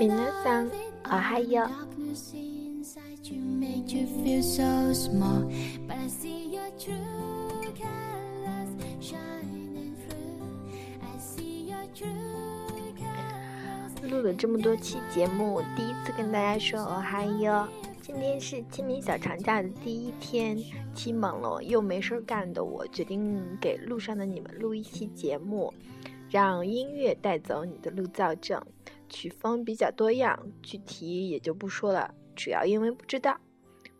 皆さん、おはよう。录了这么多期节目，第一次跟大家说哦嗨哟！今天是清明小长假的第一天，起忙了又没事干的我，决定给路上的你们录一期节目，让音乐带走你的路躁症。 曲风比较多样，具体也就不说了，主要因为不知道。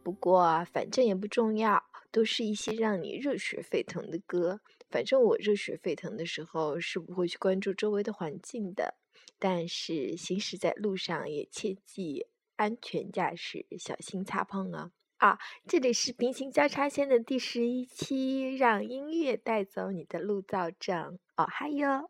不过反正也不重要，都是一些让你热血沸腾的歌。反正我热血沸腾的时候是不会去关注周围的环境的。但是行驶在路上也切记安全驾驶，小心擦碰啊！啊，这里是平行交叉线的第十一期，让音乐带走你的路躁症。哦，嗨哟！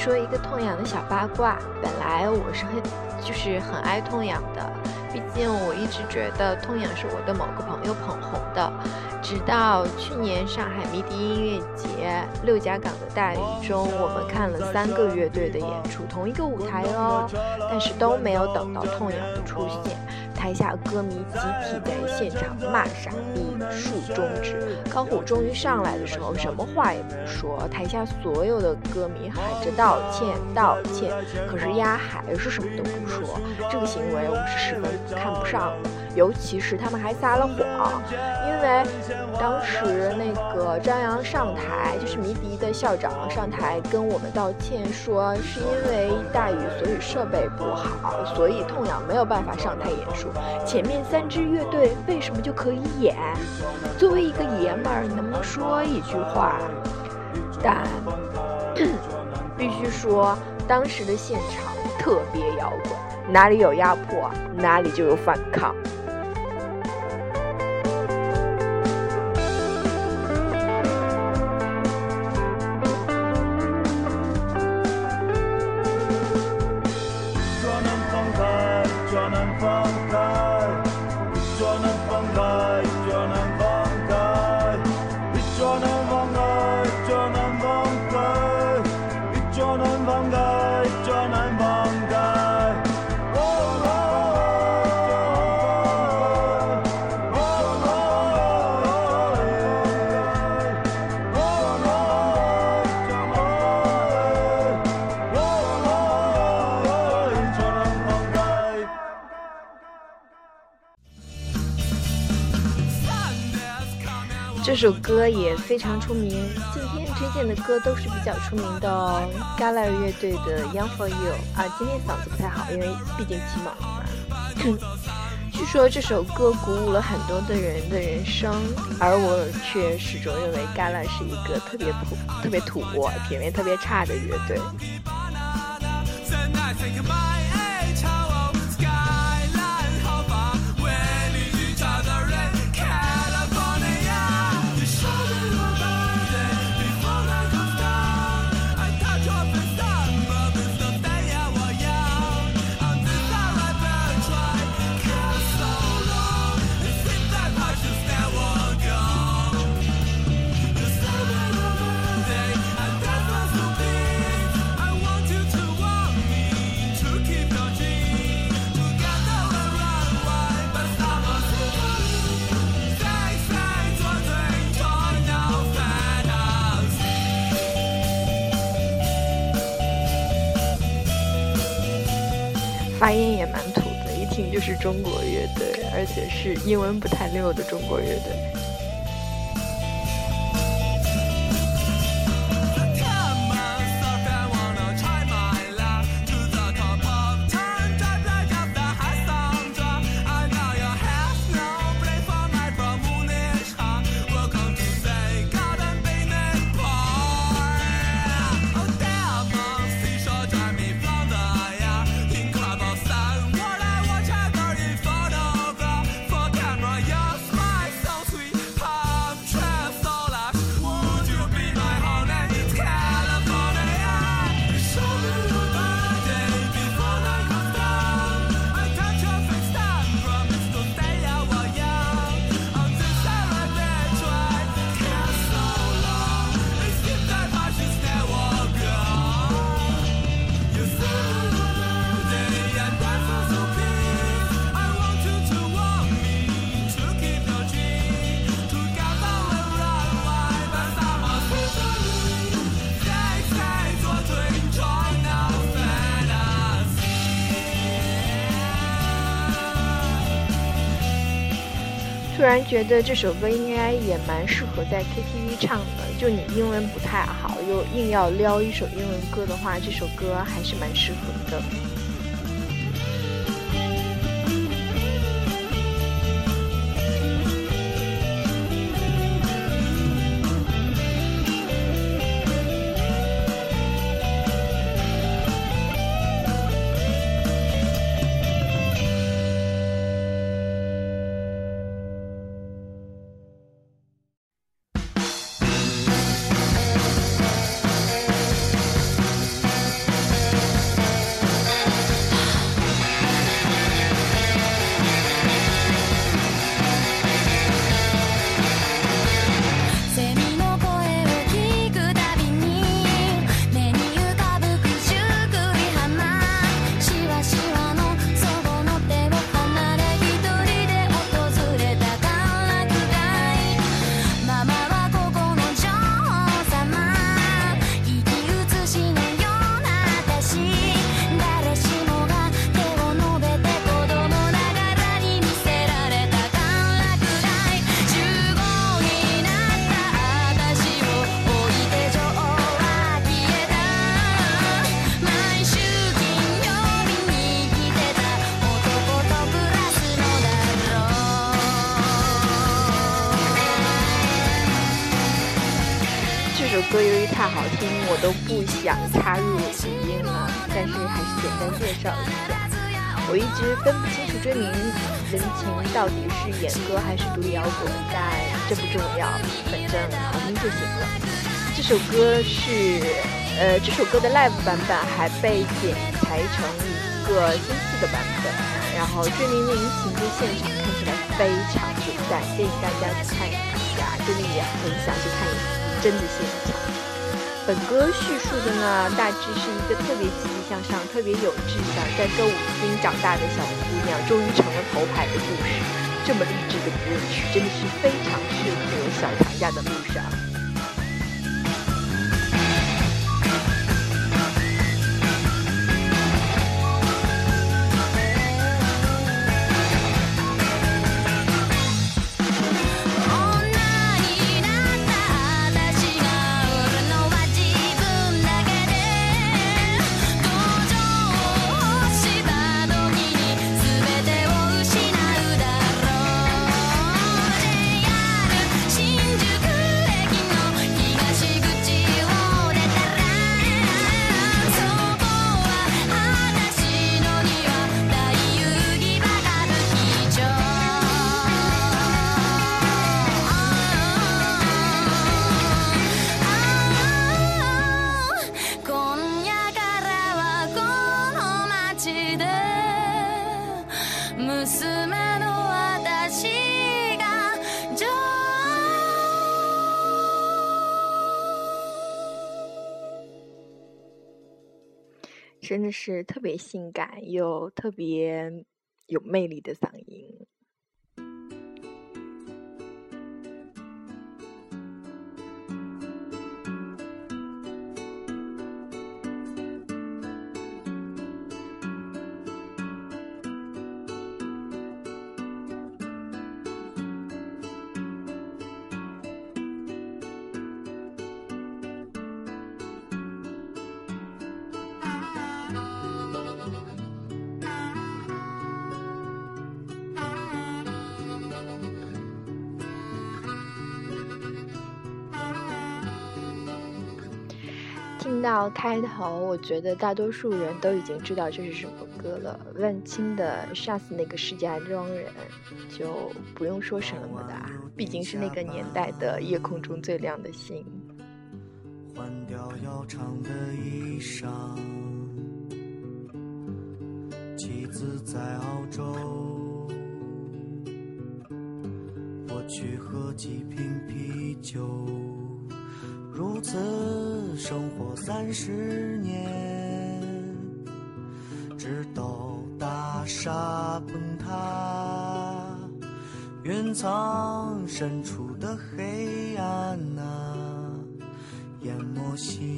说一个痛痒的小八卦，本来我是很就是很爱痛痒的，毕竟我一直觉得痛痒是我的某个朋友捧红的，直到去年上海迷笛音乐节六甲港的大雨中，我们看了三个乐队的演出，同一个舞台哦，但是都没有等到痛痒的出现。台下歌迷集体在现场骂傻逼、竖中指。高虎终于上来的时候，什么话也不说，台下所有的歌迷喊着道歉、道歉，可是丫还是什么都不说。这个行为我是十分看不上的。尤其是他们还撒了谎，因为当时那个张扬上台，就是迷笛的校长上台跟我们道歉，说是因为大雨，所以设备不好，所以痛痒没有办法上台演出。前面三支乐队为什么就可以演？作为一个爷们儿，你能不能说一句话？但必须说，当时的现场特别摇滚，哪里有压迫，哪里就有反抗。这首歌也非常出名。今天推荐的歌都是比较出名的哦。Gala 乐队的《Young for You》啊，今天嗓子不太好，因为毕竟起猛了嘛。据说这首歌鼓舞了很多的人的人生，而我却始终认为 Gala 是一个特别土、特别土、品味特别差的乐队。中国乐队，而且是英文不太溜的中国乐队。然觉得这首歌应该也蛮适合在 KTV 唱的。就你英文不太好，又硬要撩一首英文歌的话，这首歌还是蛮适合的。想插入语音了。但是还是简单介绍一下，我一直分不清楚追名人情到底是演歌还是独立摇滚，但这不重要，反正好听就行了。这首歌是，呃，这首歌的 live 版本还被剪裁成一个新四的版本，然后追名人情在现场看起来非常精彩，建议大家去看一下，真的也很想去看一次。真的现场。本歌叙述的呢，大致是一个特别积极向上、特别有志向，在歌舞厅长大的小姑娘，终于成了头牌的故事。这么励志的歌曲，真的是非常适合小长假的路上。是特别性感又特别有魅力的嗓音。听到开头，我觉得大多数人都已经知道这是什么歌了。万青的《杀死那个石家庄人》，就不用说什么的，毕竟是那个年代的夜空中最亮的星。换掉要长的衣裳，妻子在澳洲，我去喝几瓶啤酒。如此生活三十年，直到大厦崩塌，云层深处的黑暗啊，淹没心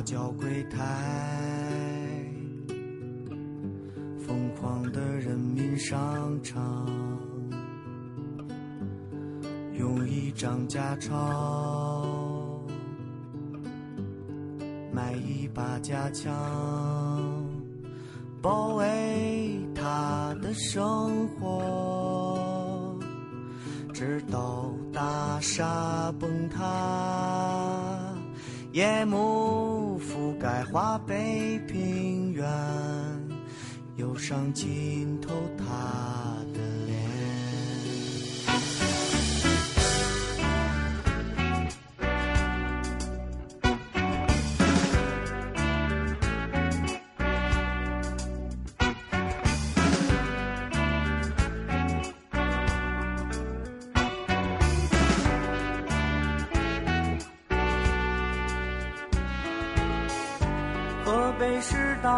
在八角柜台，疯狂的人民商场，用一张假钞买一把假枪，夜幕覆盖华北平原，忧伤浸透他的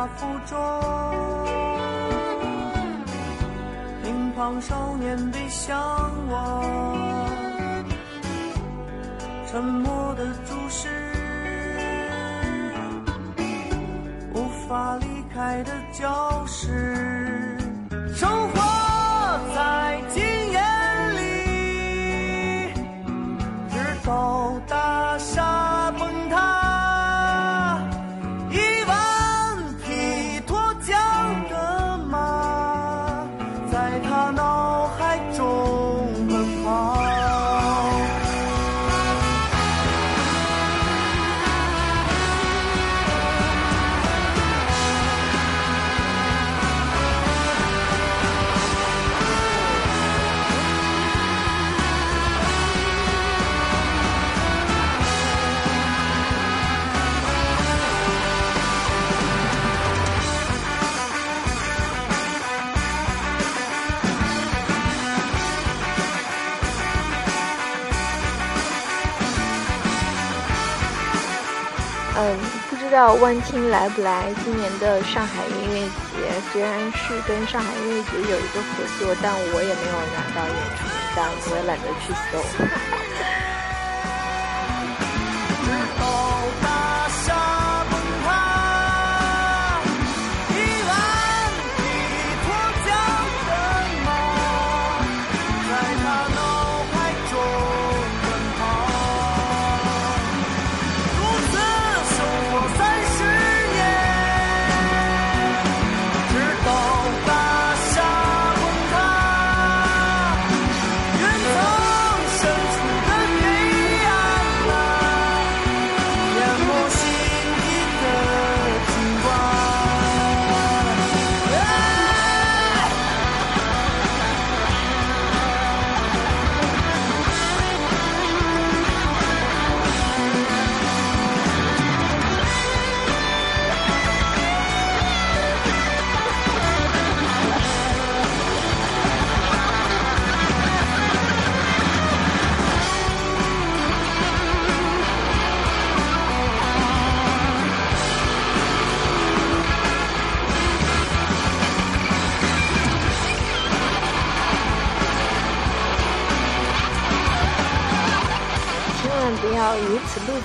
师大附中，乒乓少年的向往，沉默的注视，无法离开的教不知道万青来不来今年的上海音乐节？虽然是跟上海音乐节有一个合作，但我也没有拿到演出名单，我也懒得去搜。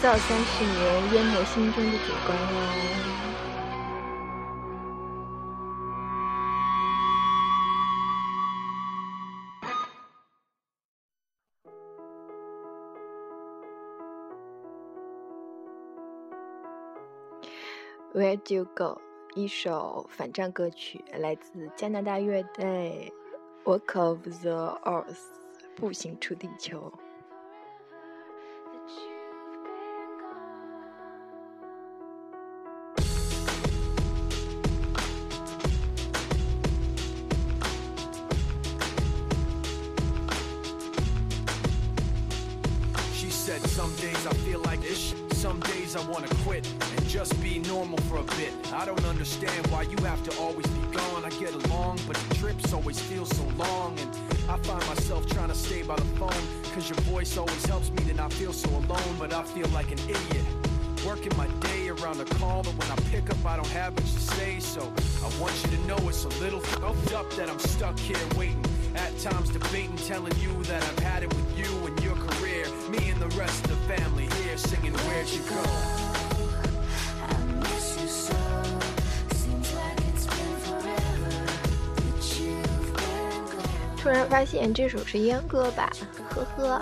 二三十年淹没心中的主观。哦 where do you go 一首反战歌曲来自加拿大乐队 walk of the earth 步行出地球。I feel like ish, some days I wanna quit and just be normal for a bit. I don't understand why you have to always be gone. I get along, but the trips always feel so long. And I find myself trying to stay by the phone, cause your voice always helps me to not feel so alone. But I feel like an idiot. Working my day around a call that when I pick up, I don't have much to say. So I want you to know it's a little fucked up that I'm stuck here waiting. At times debating, telling you that I've had it with the rest of the family here singing Where'd You Go? I miss you so. Seems like it's been forever. But you've been gone. 突然发现这首是阉割版，呵呵。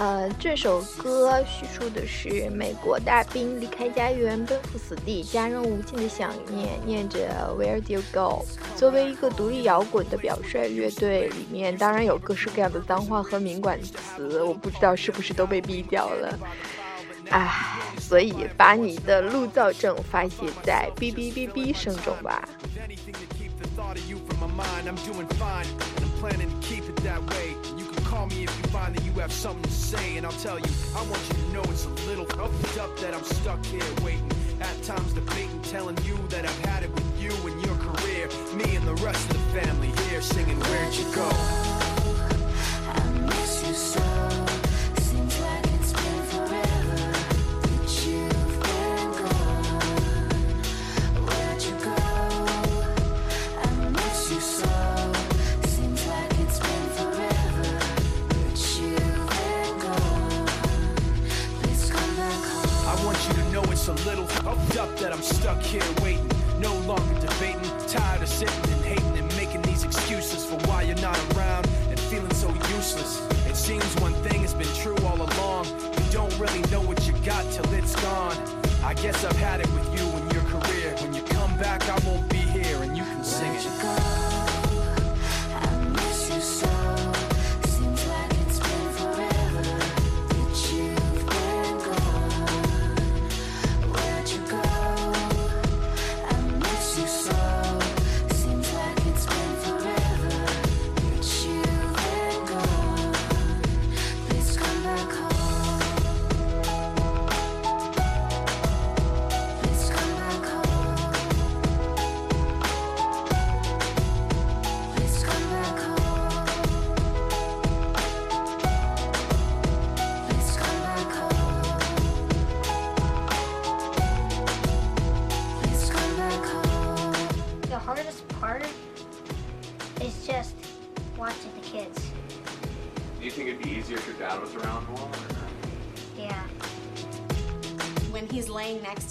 呃，这首歌叙述的是美国大兵离开家园，奔赴死地，家人无尽的想念，念着 Where do you go？作为一个独立摇滚的表率乐队，里面当然有各式各样的脏话和敏感词，我不知道是不是都被毙掉了。唉，所以把你的路躁症发泄在哔哔哔哔声中吧。Call me if you find that you have something to say, and I'll tell you, I want you to know it's a little fucked up that I'm stuck here waiting. At times debating, telling you that I've had it with you and your career. Me and the rest of the family here singing, Where'd you go? I want you to know it's a little fucked up that I'm stuck here waiting. No longer debating, tired of sitting and hating and making these excuses for why you're not around and feeling so useless. It seems one thing has been true all along. You don't really know what you got till it's gone. I guess I've had it with you and your career. When you come back, I won't be here and you can sing Where'd it. You go? I miss you so.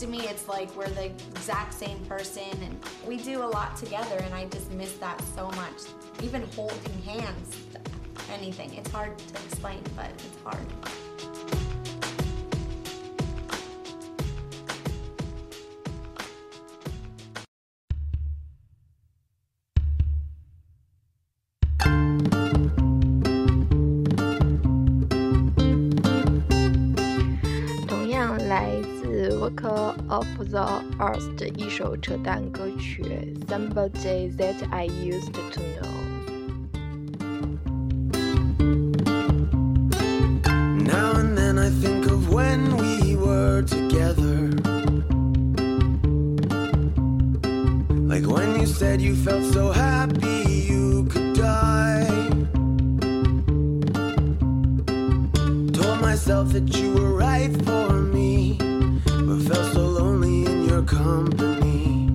Me, it's like we're the exact same person and we do a lot together and I just miss that so much. Even holding hands, anything. It's hard to explain, but it's hard. the Earth 的一首扯淡歌曲《Somebody That I Used to Know》。Now and then I think of when we were together. Like when you said you felt so happy you could die. Told myself that you were right for me, but felt so company.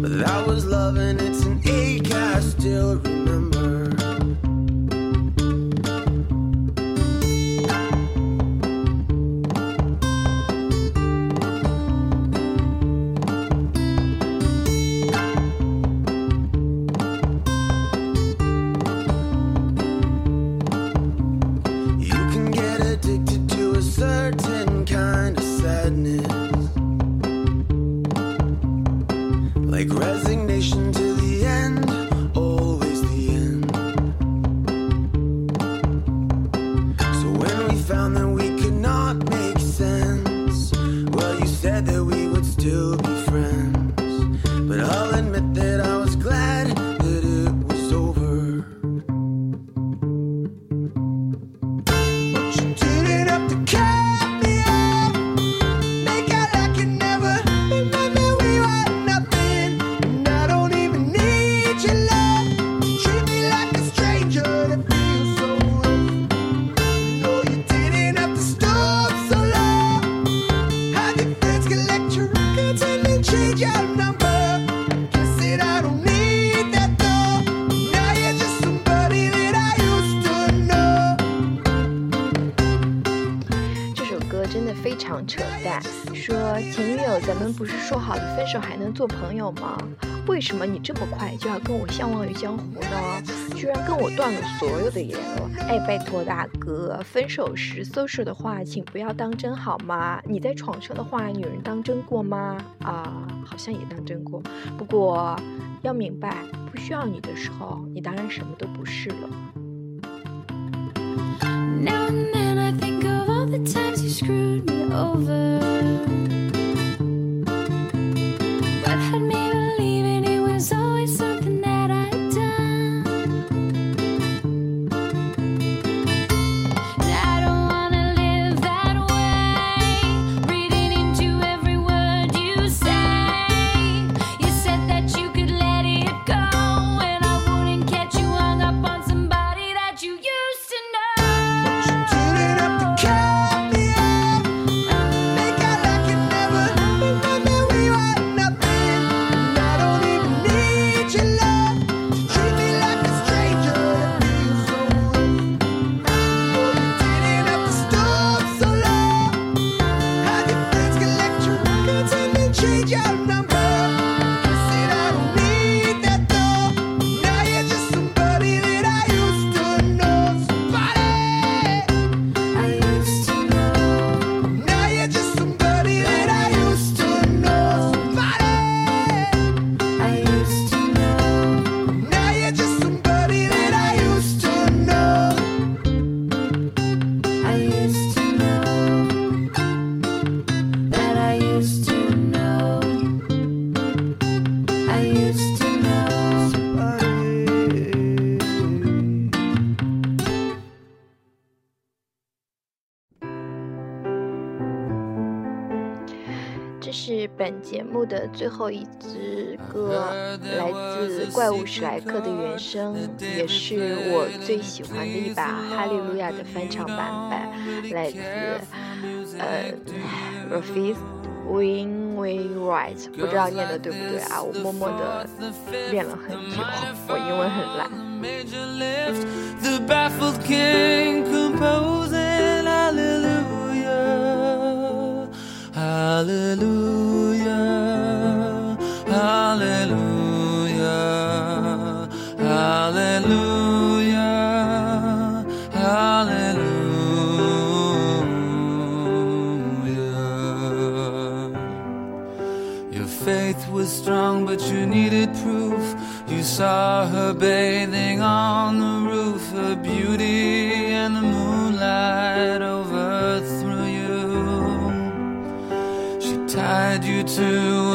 But that was love and it's an ache I still remember. 做朋友吗？为什么你这么快就要跟我相忘于江湖呢？居然跟我断了所有的联络！哎，拜托大哥，分手时 social 的话，请不要当真好吗？你在床上的话，女人当真过吗？啊，好像也当真过。不过要明白，不需要你的时候，你当然什么都不是了。Now and then I think of all the times you screwed me over. Had me 这是本节目的最后一支歌，来自怪物史莱克的原声，也是我最喜欢的一把《哈利路亚》的翻唱版本，来自呃 Rafis Win We Right，不知道念的对不对啊？我默默的练了很久，我英文很烂。Hallelujah, hallelujah, hallelujah, hallelujah. Your faith was strong, but you needed proof. You saw her bathing on the tied you to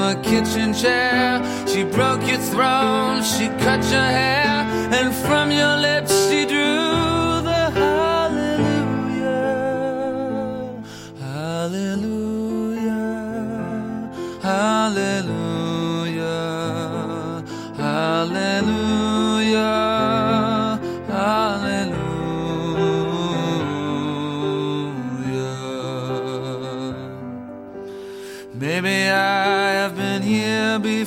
a kitchen chair. She broke your throne, she cut your hair, and from your lips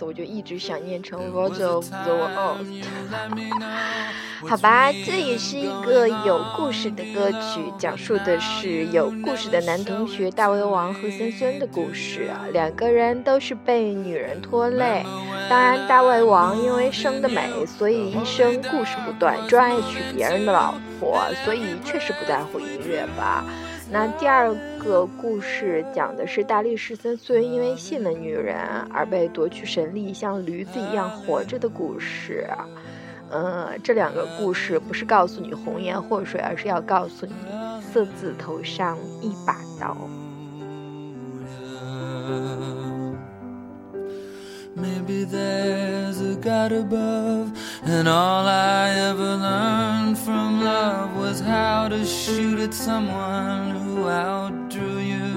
我就一直想念成 World of the World。好吧，这也是一个有故事的歌曲，讲述的是有故事的男同学大胃王和森森的故事。两个人都是被女人拖累，当然大胃王因为生的美，所以一生故事不断，专爱娶别人的老婆，所以确实不在乎音乐吧。那第二个故事讲的是大力士森孙因为信了女人而被夺去神力，像驴子一样活着的故事。呃，这两个故事不是告诉你红颜祸水，而是要告诉你色字头上一把刀。Maybe there's a God above, and all I ever learned from love was how to shoot at someone outdrew you.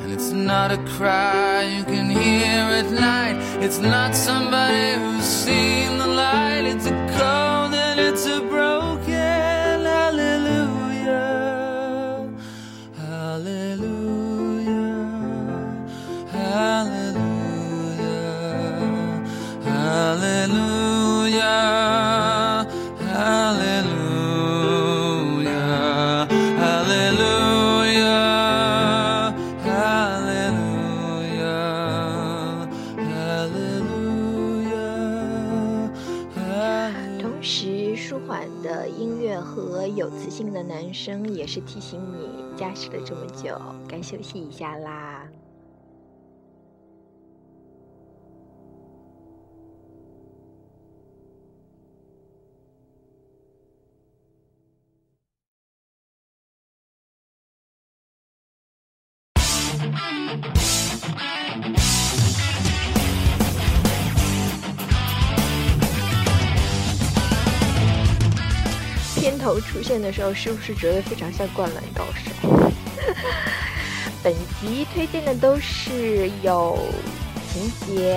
And it's not a cry you can hear at night, it's not somebody who's seen the light, it's a cold and it's a 舒缓的音乐和有磁性的男声也是提醒你，驾驶了这么久，该休息一下啦。现的时候，是不是觉得非常像《灌篮高手》？本集推荐的都是有情节，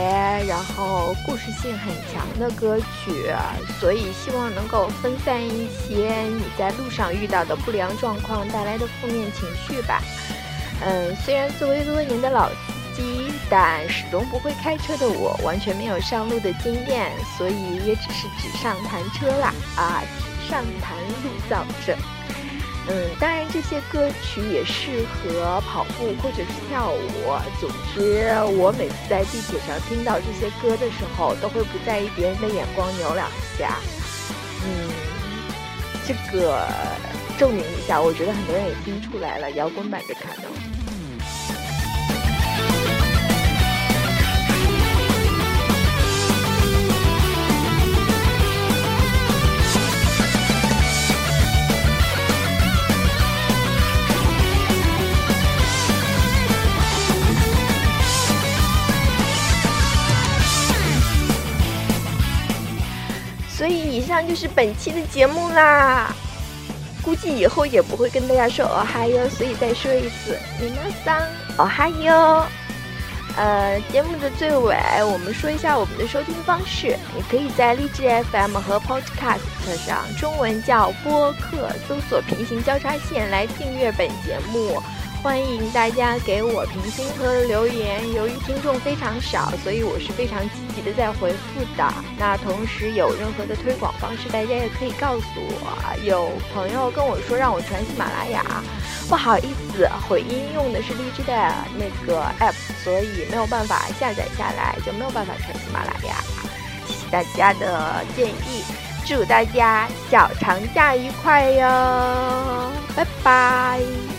然后故事性很强的歌曲，所以希望能够分散一些你在路上遇到的不良状况带来的负面情绪吧。嗯，虽然作为多年的老司机，但始终不会开车的我，完全没有上路的经验，所以也只是纸上谈车啦啊，上谈路造者。嗯，当然这些歌曲也适合跑步或者是跳舞。总之，我每次在地铁上听到这些歌的时候，都会不在意别人的眼光，扭两下。嗯，这个证明一下，我觉得很多人也听出来了，摇滚版的卡农。上就是本期的节目啦。估计以后也不会跟大家说哦嗨哟，所以再说一次，你们桑哦嗨哟。呃，节目的最尾，我们说一下我们的收听方式。你可以在荔枝 FM 和 Podcast 上，中文叫播客，搜索“平行交叉线”来订阅本节目。欢迎大家给我评星和留言。由于听众非常少，所以我是非常的在回复的。那同时有任何的推广方式，大家也可以告诉我。有朋友跟我说让我传喜马拉雅，不好意思，回音用的是荔枝的那个 app，所以没有办法下载下来，就没有办法传喜马拉雅。谢谢大家的建议，祝大家小长假愉快哟，拜拜。